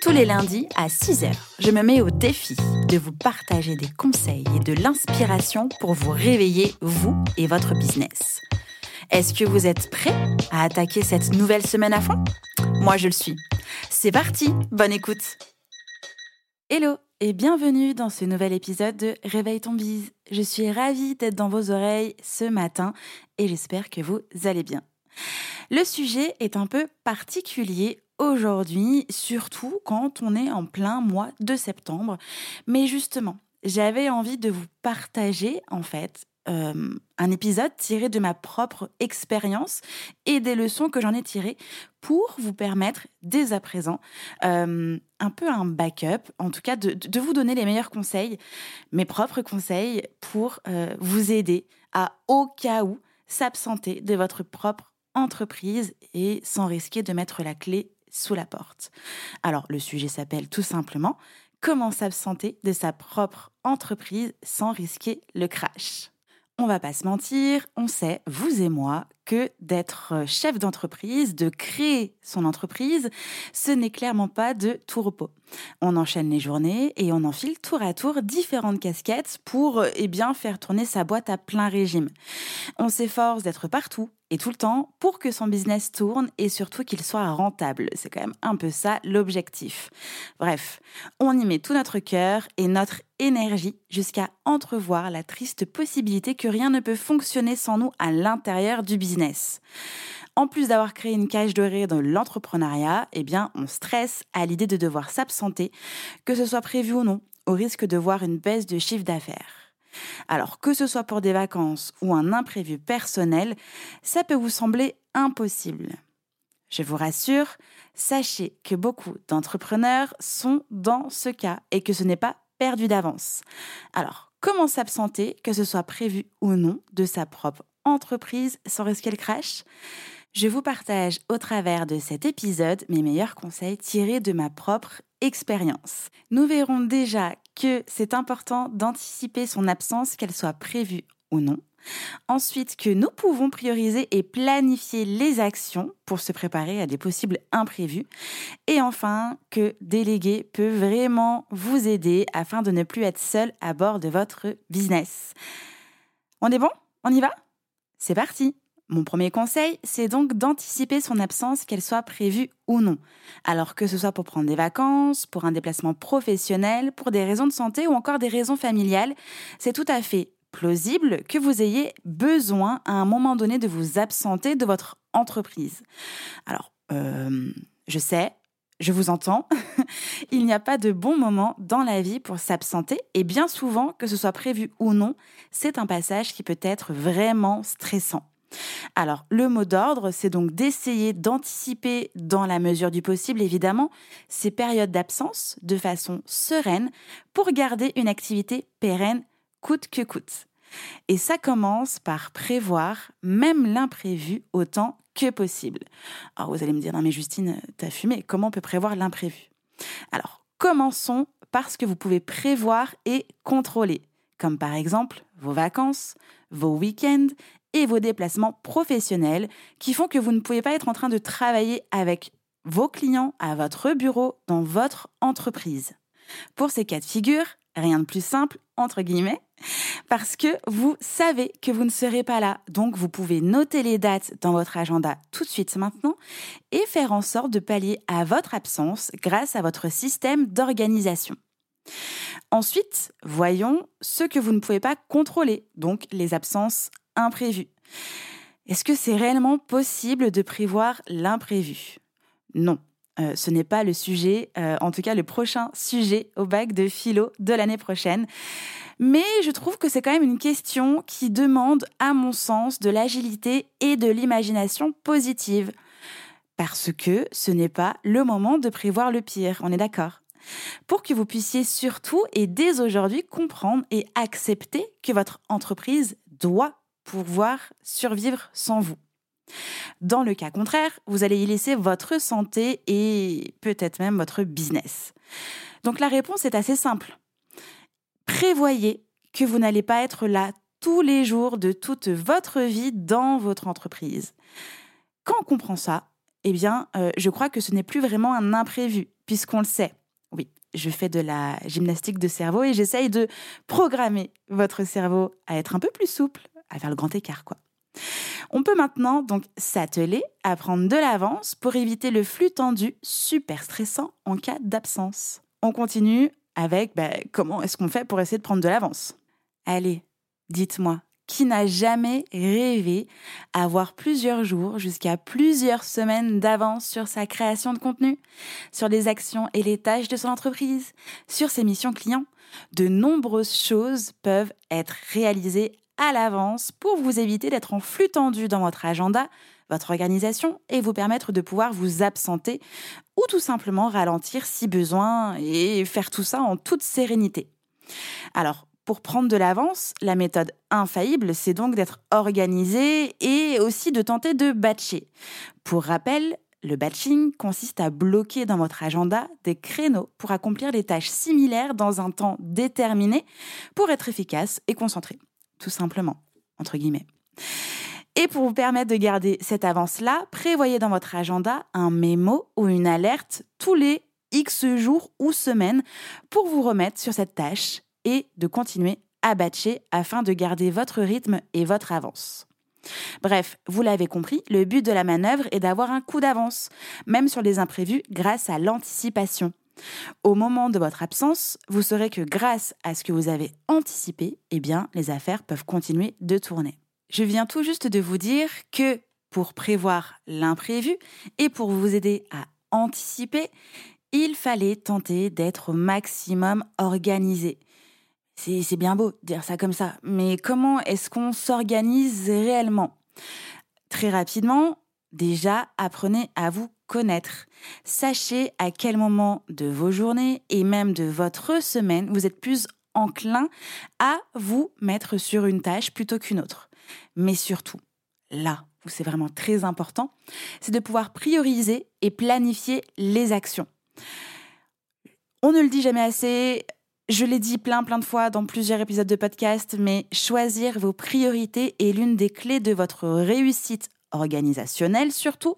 Tous les lundis à 6h, je me mets au défi de vous partager des conseils et de l'inspiration pour vous réveiller, vous et votre business. Est-ce que vous êtes prêts à attaquer cette nouvelle semaine à fond? Moi, je le suis. C'est parti, bonne écoute Hello et bienvenue dans ce nouvel épisode de Réveille ton bise. Je suis ravie d'être dans vos oreilles ce matin et j'espère que vous allez bien. Le sujet est un peu particulier aujourd'hui, surtout quand on est en plein mois de septembre. Mais justement, j'avais envie de vous partager en fait euh, un épisode tiré de ma propre expérience et des leçons que j'en ai tirées pour vous permettre dès à présent euh, un peu un backup, en tout cas de, vous donner les meilleurs conseils, mes propres conseils pour euh, vous aider à au cas où s'absenter de votre propre entreprise et sans risquer de mettre la clé sous la porte. Alors le sujet s'appelle tout simplement Comment s'absenter de sa propre entreprise sans risquer le crash? On va pas se mentir, on sait, vous et moi, que d'être chef d'entreprise, de créer son entreprise, ce n'est clairement pas de tout repos. On enchaîne les journées et on enfile tour à tour différentes casquettes pour eh bien faire tourner sa boîte à plein régime. On s'efforce d'être partout et tout le temps pour que son business tourne et surtout qu'il soit rentable. C'est quand même un peu ça l'objectif. Bref, on y met tout notre cœur et notre énergie jusqu'à entrevoir la triste possibilité que rien ne peut fonctionner sans nous à l'intérieur du business. En plus d'avoir créé une cage dorée dans l'entrepreneuriat, eh bien, on stresse à l'idée de devoir s'absenter, que ce soit prévu ou non, au risque de voir une baisse de chiffre d'affaires. Alors que ce soit pour des vacances ou un imprévu personnel, ça peut vous sembler impossible. Je vous rassure, sachez que beaucoup d'entrepreneurs sont dans ce cas et que ce n'est pas perdu d'avance. Alors, comment s'absenter, que ce soit prévu ou non, de sa propre entreprise sans risquer le crash Je vous partage au travers de cet épisode mes meilleurs conseils tirés de ma propre expérience. Nous verrons déjà que c'est important d'anticiper son absence, qu'elle soit prévue ou non. Ensuite, que nous pouvons prioriser et planifier les actions pour se préparer à des possibles imprévus. Et enfin, que déléguer peut vraiment vous aider afin de ne plus être seul à bord de votre business. On est bon? On y va? C'est parti mon premier conseil, c'est donc d'anticiper son absence, qu'elle soit prévue ou non. Alors que ce soit pour prendre des vacances, pour un déplacement professionnel, pour des raisons de santé ou encore des raisons familiales, c'est tout à fait plausible que vous ayez besoin à un moment donné de vous absenter de votre entreprise. Alors, euh, je sais, je vous entends, il n'y a pas de bon moment dans la vie pour s'absenter et bien souvent, que ce soit prévu ou non, c'est un passage qui peut être vraiment stressant. Alors, le mot d'ordre, c'est donc d'essayer d'anticiper, dans la mesure du possible évidemment, ces périodes d'absence de façon sereine pour garder une activité pérenne coûte que coûte. Et ça commence par prévoir même l'imprévu autant que possible. Alors vous allez me dire, non mais Justine, t'as fumé, comment on peut prévoir l'imprévu? Alors, commençons par ce que vous pouvez prévoir et contrôler, comme par exemple vos vacances, vos week-ends et vos déplacements professionnels qui font que vous ne pouvez pas être en train de travailler avec vos clients à votre bureau dans votre entreprise. Pour ces cas de figure, rien de plus simple, entre guillemets, parce que vous savez que vous ne serez pas là. Donc vous pouvez noter les dates dans votre agenda tout de suite maintenant et faire en sorte de pallier à votre absence grâce à votre système d'organisation. Ensuite, voyons ce que vous ne pouvez pas contrôler, donc les absences imprévues. Est-ce que c'est réellement possible de prévoir l'imprévu? Non. Euh, ce n'est pas le sujet, euh, en tout cas le prochain sujet au bac de philo de l'année prochaine. Mais je trouve que c'est quand même une question qui demande, à mon sens, de l'agilité et de l'imagination positive. Parce que ce n'est pas le moment de prévoir le pire, on est d'accord pour que vous puissiez surtout et dès aujourd'hui comprendre et accepter que votre entreprise doit pouvoir survivre sans vous. Dans le cas contraire, vous allez y laisser votre santé et peut-être même votre business. Donc la réponse est assez simple. Prévoyez que vous n'allez pas être là tous les jours de toute votre vie dans votre entreprise. Quand on comprend ça, eh bien, euh, je crois que ce n'est plus vraiment un imprévu, puisqu'on le sait. Oui, je fais de la gymnastique de cerveau et j'essaye de programmer votre cerveau à être un peu plus souple, à faire le grand écart, quoi. On peut maintenant donc s'atteler à prendre de l'avance pour éviter le flux tendu super stressant en cas d'absence. On continue avec bah, comment est-ce qu'on fait pour essayer de prendre de l'avance? Allez, dites-moi, qui n'a jamais rêvé avoir plusieurs jours jusqu'à plusieurs semaines d'avance sur sa création de contenu, sur les actions et les tâches de son entreprise, sur ses missions clients? De nombreuses choses peuvent être réalisées à l'avance pour vous éviter d'être en flux tendu dans votre agenda, votre organisation et vous permettre de pouvoir vous absenter ou tout simplement ralentir si besoin et faire tout ça en toute sérénité. Alors, pour prendre de l'avance, la méthode infaillible, c'est donc d'être organisé et aussi de tenter de batcher. Pour rappel, le batching consiste à bloquer dans votre agenda des créneaux pour accomplir des tâches similaires dans un temps déterminé pour être efficace et concentré tout simplement, entre guillemets. Et pour vous permettre de garder cette avance-là, prévoyez dans votre agenda un mémo ou une alerte tous les X jours ou semaines pour vous remettre sur cette tâche et de continuer à batcher afin de garder votre rythme et votre avance. Bref, vous l'avez compris, le but de la manœuvre est d'avoir un coup d'avance, même sur les imprévus, grâce à l'anticipation. Au moment de votre absence, vous saurez que grâce à ce que vous avez anticipé, eh bien, les affaires peuvent continuer de tourner. Je viens tout juste de vous dire que pour prévoir l'imprévu et pour vous aider à anticiper, il fallait tenter d'être au maximum organisé. C'est bien beau dire ça comme ça, mais comment est-ce qu'on s'organise réellement? Très rapidement, déjà, apprenez à vous connaître. Sachez à quel moment de vos journées et même de votre semaine vous êtes plus enclin à vous mettre sur une tâche plutôt qu'une autre. Mais surtout, là où c'est vraiment très important, c'est de pouvoir prioriser et planifier les actions. On ne le dit jamais assez, je l'ai dit plein plein de fois dans plusieurs épisodes de podcast, mais choisir vos priorités est l'une des clés de votre réussite organisationnel surtout,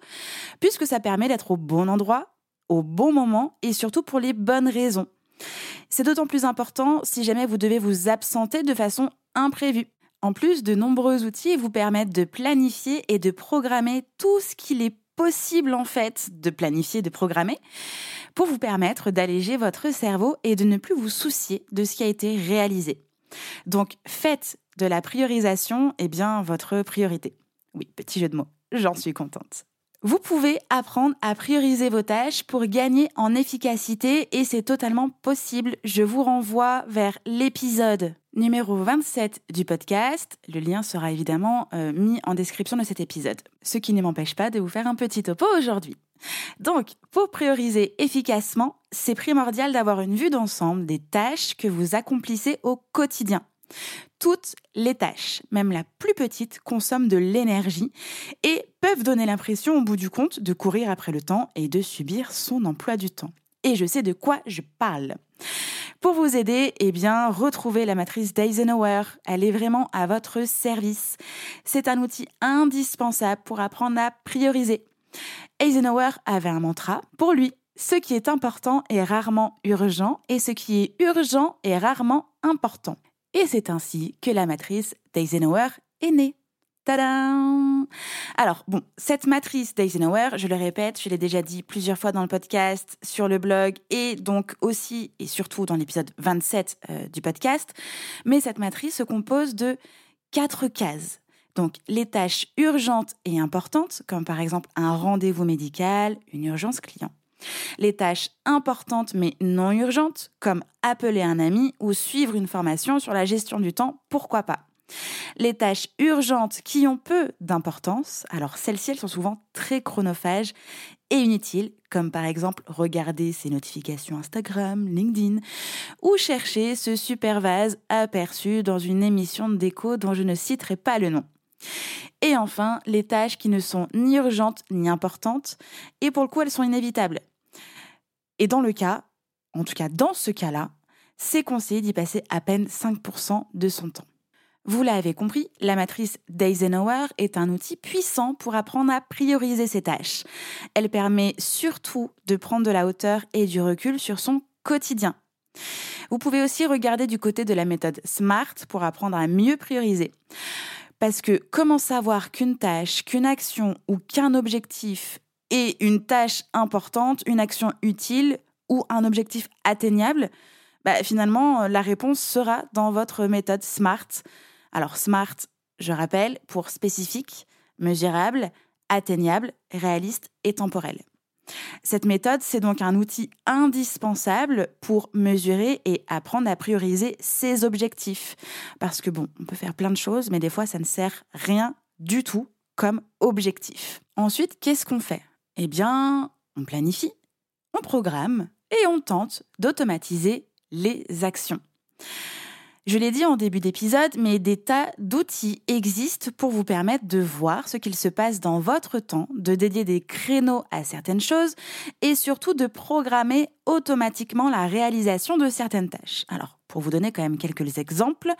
puisque ça permet d'être au bon endroit, au bon moment et surtout pour les bonnes raisons. C'est d'autant plus important si jamais vous devez vous absenter de façon imprévue. En plus, de nombreux outils vous permettent de planifier et de programmer tout ce qu'il est possible en fait de planifier, de programmer, pour vous permettre d'alléger votre cerveau et de ne plus vous soucier de ce qui a été réalisé. Donc faites de la priorisation eh bien, votre priorité. Oui, petit jeu de mots, j'en suis contente. Vous pouvez apprendre à prioriser vos tâches pour gagner en efficacité et c'est totalement possible. Je vous renvoie vers l'épisode numéro 27 du podcast. Le lien sera évidemment euh, mis en description de cet épisode, ce qui ne m'empêche pas de vous faire un petit topo aujourd'hui. Donc, pour prioriser efficacement, c'est primordial d'avoir une vue d'ensemble des tâches que vous accomplissez au quotidien. Toutes les tâches, même la plus petite, consomment de l'énergie et peuvent donner l'impression au bout du compte de courir après le temps et de subir son emploi du temps. Et je sais de quoi je parle. Pour vous aider, eh bien, retrouvez la matrice d'Eisenhower. Elle est vraiment à votre service. C'est un outil indispensable pour apprendre à prioriser. Eisenhower avait un mantra. Pour lui, ce qui est important est rarement urgent et ce qui est urgent est rarement important. Et c'est ainsi que la matrice d'Eisenhower est née. Tadam Alors, bon, cette matrice d'Eisenhower, je le répète, je l'ai déjà dit plusieurs fois dans le podcast, sur le blog et donc aussi et surtout dans l'épisode 27 euh, du podcast, mais cette matrice se compose de quatre cases. Donc, les tâches urgentes et importantes, comme par exemple un rendez-vous médical, une urgence client. Les tâches importantes mais non urgentes, comme appeler un ami ou suivre une formation sur la gestion du temps, pourquoi pas. Les tâches urgentes qui ont peu d'importance, alors celles-ci elles sont souvent très chronophages et inutiles, comme par exemple regarder ses notifications Instagram, LinkedIn, ou chercher ce super vase aperçu dans une émission de déco dont je ne citerai pas le nom. Et enfin, les tâches qui ne sont ni urgentes ni importantes, et pour le coup elles sont inévitables. Et dans le cas, en tout cas dans ce cas-là, c'est conseillé d'y passer à peine 5% de son temps. Vous l'avez compris, la matrice d'Eisenhower est un outil puissant pour apprendre à prioriser ses tâches. Elle permet surtout de prendre de la hauteur et du recul sur son quotidien. Vous pouvez aussi regarder du côté de la méthode SMART pour apprendre à mieux prioriser. Parce que comment savoir qu'une tâche, qu'une action ou qu'un objectif est une tâche importante, une action utile ou un objectif atteignable bah, Finalement, la réponse sera dans votre méthode SMART alors SMART, je rappelle, pour spécifique, mesurable, atteignable, réaliste et temporel. Cette méthode, c'est donc un outil indispensable pour mesurer et apprendre à prioriser ses objectifs. Parce que bon, on peut faire plein de choses, mais des fois, ça ne sert rien du tout comme objectif. Ensuite, qu'est-ce qu'on fait? Eh bien, on planifie, on programme et on tente d'automatiser les actions. Je l'ai dit en début d'épisode, mais des tas d'outils existent pour vous permettre de voir ce qu'il se passe dans votre temps, de dédier des créneaux à certaines choses et surtout de programmer automatiquement la réalisation de certaines tâches. Alors, pour vous donner quand même quelques exemples,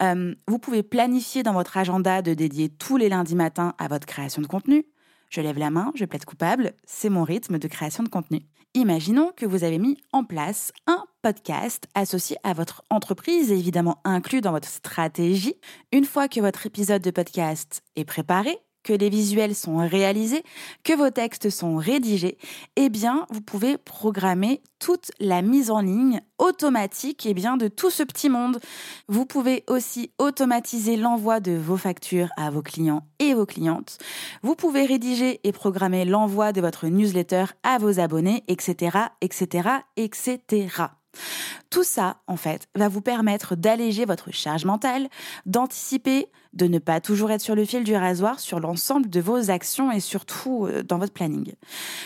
euh, vous pouvez planifier dans votre agenda de dédier tous les lundis matins à votre création de contenu. Je lève la main, je plaide coupable, c'est mon rythme de création de contenu. Imaginons que vous avez mis en place un podcast associé à votre entreprise, évidemment inclus dans votre stratégie. Une fois que votre épisode de podcast est préparé, que les visuels sont réalisés, que vos textes sont rédigés, eh bien, vous pouvez programmer toute la mise en ligne automatique eh bien, de tout ce petit monde. Vous pouvez aussi automatiser l'envoi de vos factures à vos clients et vos clientes. Vous pouvez rédiger et programmer l'envoi de votre newsletter à vos abonnés, etc., etc., etc. Tout ça, en fait, va vous permettre d'alléger votre charge mentale, d'anticiper, de ne pas toujours être sur le fil du rasoir sur l'ensemble de vos actions et surtout euh, dans votre planning.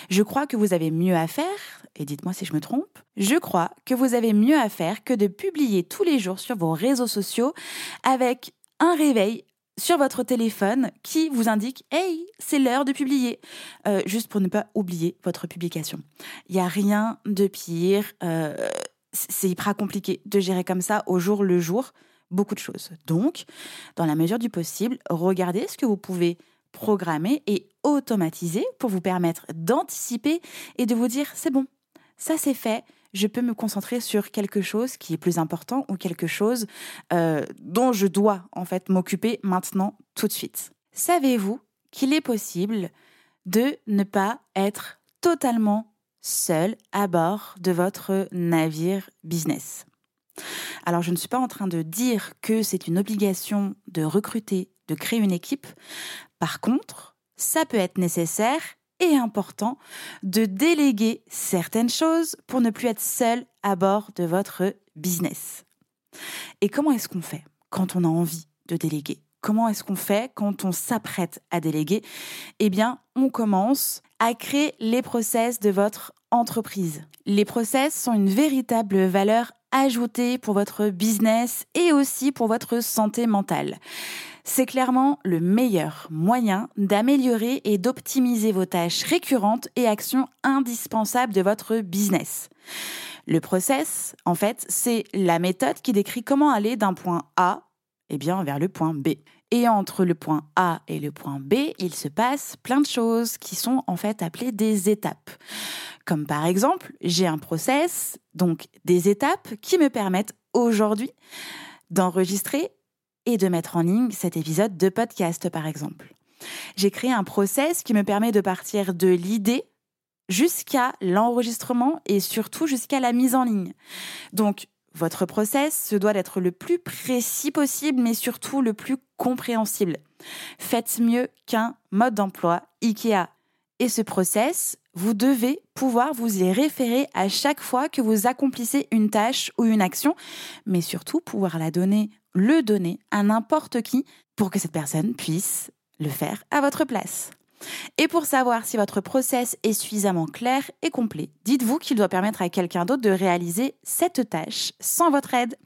Je crois que vous avez mieux à faire, et dites-moi si je me trompe, je crois que vous avez mieux à faire que de publier tous les jours sur vos réseaux sociaux avec un réveil sur votre téléphone qui vous indique Hey, c'est l'heure de publier, euh, juste pour ne pas oublier votre publication. Il n'y a rien de pire. Euh, c'est hyper compliqué de gérer comme ça au jour le jour beaucoup de choses. Donc, dans la mesure du possible, regardez ce que vous pouvez programmer et automatiser pour vous permettre d'anticiper et de vous dire c'est bon, ça c'est fait, je peux me concentrer sur quelque chose qui est plus important ou quelque chose euh, dont je dois en fait m'occuper maintenant tout de suite. Savez-vous qu'il est possible de ne pas être totalement seul à bord de votre navire business. Alors je ne suis pas en train de dire que c'est une obligation de recruter, de créer une équipe. Par contre, ça peut être nécessaire et important de déléguer certaines choses pour ne plus être seul à bord de votre business. Et comment est-ce qu'on fait quand on a envie de déléguer? Comment est-ce qu'on fait quand on s'apprête à déléguer? Eh bien, on commence à créer les process de votre entreprise. Les process sont une véritable valeur ajoutée pour votre business et aussi pour votre santé mentale. C'est clairement le meilleur moyen d'améliorer et d'optimiser vos tâches récurrentes et actions indispensables de votre business. Le process, en fait, c'est la méthode qui décrit comment aller d'un point A eh bien, vers le point B. Et entre le point A et le point B, il se passe plein de choses qui sont en fait appelées des étapes. Comme par exemple, j'ai un process, donc des étapes qui me permettent aujourd'hui d'enregistrer et de mettre en ligne cet épisode de podcast par exemple. J'ai créé un process qui me permet de partir de l'idée jusqu'à l'enregistrement et surtout jusqu'à la mise en ligne. Donc, votre process se doit d'être le plus précis possible, mais surtout le plus compréhensible. Faites mieux qu'un mode d'emploi IKEA. Et ce process, vous devez pouvoir vous y référer à chaque fois que vous accomplissez une tâche ou une action, mais surtout pouvoir la donner, le donner à n'importe qui pour que cette personne puisse le faire à votre place. Et pour savoir si votre process est suffisamment clair et complet, dites-vous qu'il doit permettre à quelqu'un d'autre de réaliser cette tâche sans votre aide.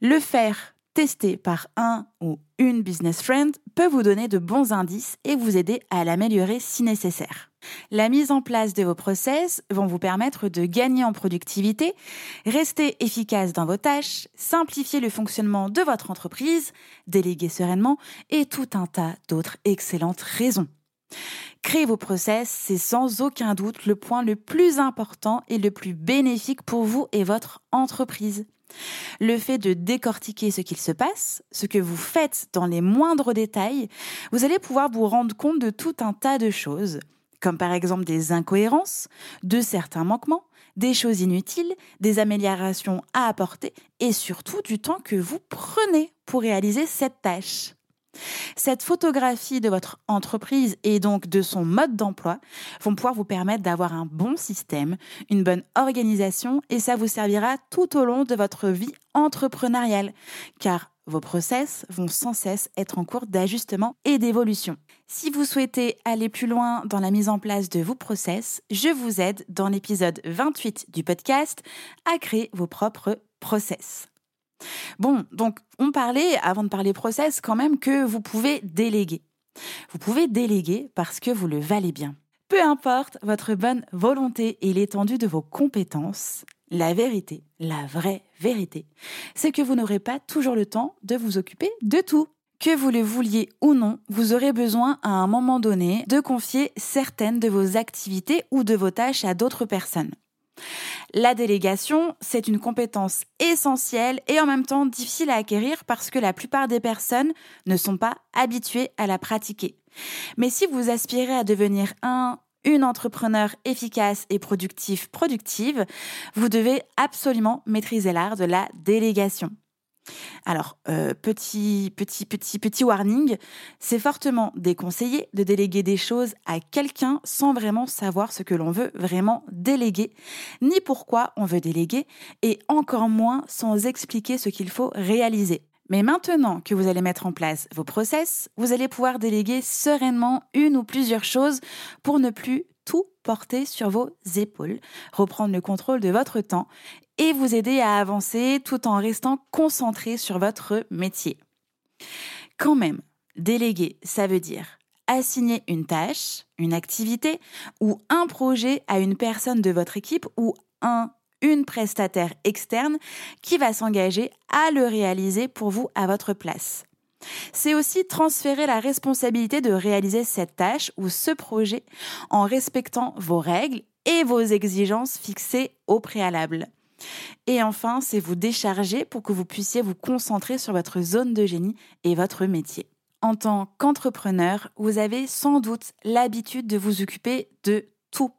Le faire tester par un ou une business friend peut vous donner de bons indices et vous aider à l'améliorer si nécessaire. La mise en place de vos process vont vous permettre de gagner en productivité, rester efficace dans vos tâches, simplifier le fonctionnement de votre entreprise, déléguer sereinement et tout un tas d'autres excellentes raisons. Créer vos process, c'est sans aucun doute le point le plus important et le plus bénéfique pour vous et votre entreprise. Le fait de décortiquer ce qu'il se passe, ce que vous faites dans les moindres détails, vous allez pouvoir vous rendre compte de tout un tas de choses, comme par exemple des incohérences, de certains manquements, des choses inutiles, des améliorations à apporter et surtout du temps que vous prenez pour réaliser cette tâche. Cette photographie de votre entreprise et donc de son mode d'emploi vont pouvoir vous permettre d'avoir un bon système, une bonne organisation et ça vous servira tout au long de votre vie entrepreneuriale car vos process vont sans cesse être en cours d'ajustement et d'évolution. Si vous souhaitez aller plus loin dans la mise en place de vos process, je vous aide dans l'épisode 28 du podcast à créer vos propres process. Bon, donc on parlait, avant de parler process, quand même que vous pouvez déléguer. Vous pouvez déléguer parce que vous le valez bien. Peu importe votre bonne volonté et l'étendue de vos compétences, la vérité, la vraie vérité, c'est que vous n'aurez pas toujours le temps de vous occuper de tout. Que vous le vouliez ou non, vous aurez besoin à un moment donné de confier certaines de vos activités ou de vos tâches à d'autres personnes. La délégation, c'est une compétence essentielle et en même temps difficile à acquérir parce que la plupart des personnes ne sont pas habituées à la pratiquer. Mais si vous aspirez à devenir un une entrepreneur efficace et productif productive, vous devez absolument maîtriser l'art de la délégation. Alors, euh, petit, petit, petit, petit warning, c'est fortement déconseillé de déléguer des choses à quelqu'un sans vraiment savoir ce que l'on veut vraiment déléguer, ni pourquoi on veut déléguer, et encore moins sans expliquer ce qu'il faut réaliser. Mais maintenant que vous allez mettre en place vos process, vous allez pouvoir déléguer sereinement une ou plusieurs choses pour ne plus tout porter sur vos épaules, reprendre le contrôle de votre temps et vous aider à avancer tout en restant concentré sur votre métier. Quand même, déléguer, ça veut dire assigner une tâche, une activité ou un projet à une personne de votre équipe ou un une prestataire externe qui va s'engager à le réaliser pour vous à votre place. C'est aussi transférer la responsabilité de réaliser cette tâche ou ce projet en respectant vos règles et vos exigences fixées au préalable. Et enfin, c'est vous décharger pour que vous puissiez vous concentrer sur votre zone de génie et votre métier. En tant qu'entrepreneur, vous avez sans doute l'habitude de vous occuper de tout.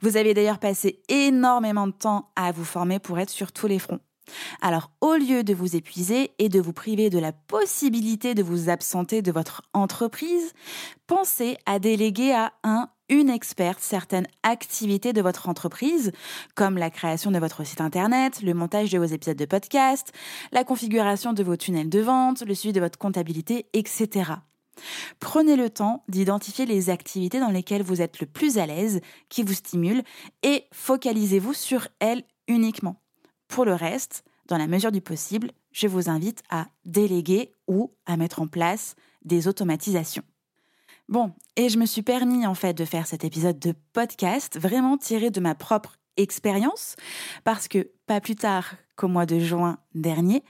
Vous avez d'ailleurs passé énormément de temps à vous former pour être sur tous les fronts. Alors, au lieu de vous épuiser et de vous priver de la possibilité de vous absenter de votre entreprise, pensez à déléguer à un une experte certaines activités de votre entreprise, comme la création de votre site internet, le montage de vos épisodes de podcast, la configuration de vos tunnels de vente, le suivi de votre comptabilité, etc. Prenez le temps d'identifier les activités dans lesquelles vous êtes le plus à l'aise, qui vous stimulent, et focalisez-vous sur elles uniquement. Pour le reste, dans la mesure du possible, je vous invite à déléguer ou à mettre en place des automatisations. Bon, et je me suis permis en fait de faire cet épisode de podcast vraiment tiré de ma propre expérience parce que pas plus tard qu'au mois de juin dernier,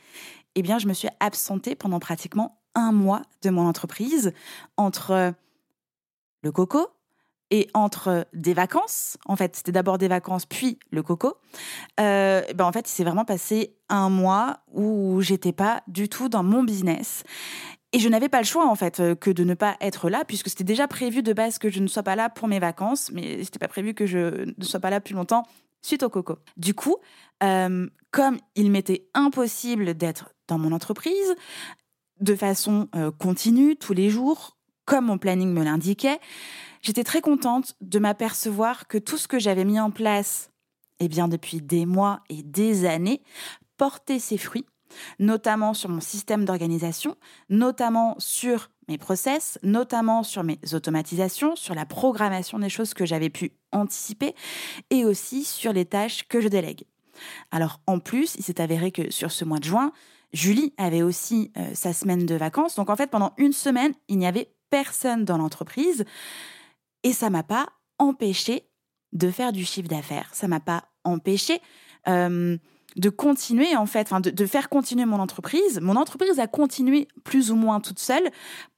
eh bien je me suis absentée pendant pratiquement un mois de mon entreprise entre le coco, et entre des vacances, en fait, c'était d'abord des vacances, puis le coco, euh, ben en fait, il s'est vraiment passé un mois où j'étais pas du tout dans mon business. Et je n'avais pas le choix, en fait, euh, que de ne pas être là, puisque c'était déjà prévu de base que je ne sois pas là pour mes vacances, mais c'était pas prévu que je ne sois pas là plus longtemps suite au coco. Du coup, euh, comme il m'était impossible d'être dans mon entreprise de façon continue, tous les jours, comme mon planning me l'indiquait, J'étais très contente de m'apercevoir que tout ce que j'avais mis en place, eh bien depuis des mois et des années, portait ses fruits, notamment sur mon système d'organisation, notamment sur mes process, notamment sur mes automatisations, sur la programmation des choses que j'avais pu anticiper et aussi sur les tâches que je délègue. Alors en plus, il s'est avéré que sur ce mois de juin, Julie avait aussi euh, sa semaine de vacances. Donc en fait, pendant une semaine, il n'y avait personne dans l'entreprise et ça m'a pas empêché de faire du chiffre d'affaires. Ça m'a pas empêché euh, de continuer en fait, de, de, faire continuer mon entreprise. Mon entreprise a continué plus ou moins toute seule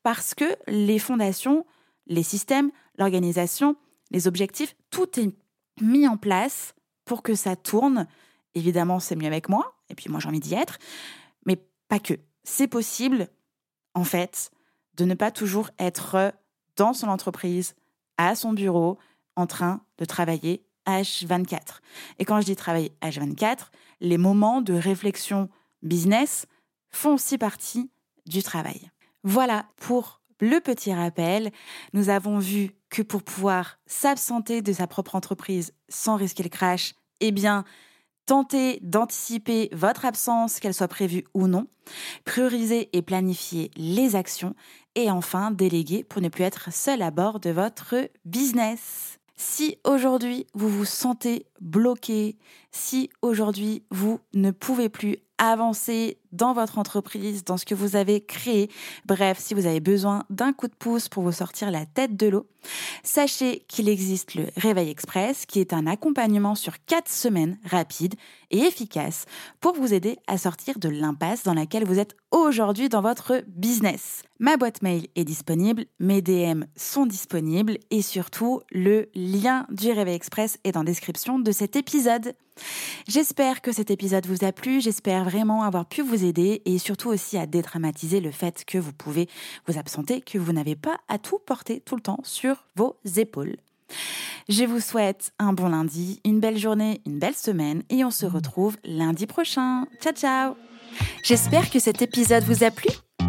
parce que les fondations, les systèmes, l'organisation, les objectifs, tout est mis en place pour que ça tourne. Évidemment, c'est mieux avec moi, et puis moi j'ai envie d'y être, mais pas que. C'est possible, en fait, de ne pas toujours être dans son entreprise, à son bureau, en train de travailler H24. Et quand je dis travailler H24, les moments de réflexion business font aussi partie du travail. Voilà pour le petit rappel. Nous avons vu que pour pouvoir s'absenter de sa propre entreprise sans risquer le crash, eh bien, tenter d'anticiper votre absence, qu'elle soit prévue ou non, prioriser et planifier les actions et enfin déléguer pour ne plus être seul à bord de votre business. Si aujourd'hui vous vous sentez bloqué, si aujourd'hui vous ne pouvez plus avancer dans votre entreprise, dans ce que vous avez créé. Bref, si vous avez besoin d'un coup de pouce pour vous sortir la tête de l'eau, sachez qu'il existe le Réveil Express, qui est un accompagnement sur quatre semaines rapide et efficace pour vous aider à sortir de l'impasse dans laquelle vous êtes aujourd'hui dans votre business. Ma boîte mail est disponible, mes DM sont disponibles et surtout le lien du Réveil Express est en description de cet épisode. J'espère que cet épisode vous a plu, j'espère vraiment avoir pu vous aider et surtout aussi à dédramatiser le fait que vous pouvez vous absenter, que vous n'avez pas à tout porter tout le temps sur vos épaules. Je vous souhaite un bon lundi, une belle journée, une belle semaine et on se retrouve lundi prochain. Ciao ciao J'espère que cet épisode vous a plu.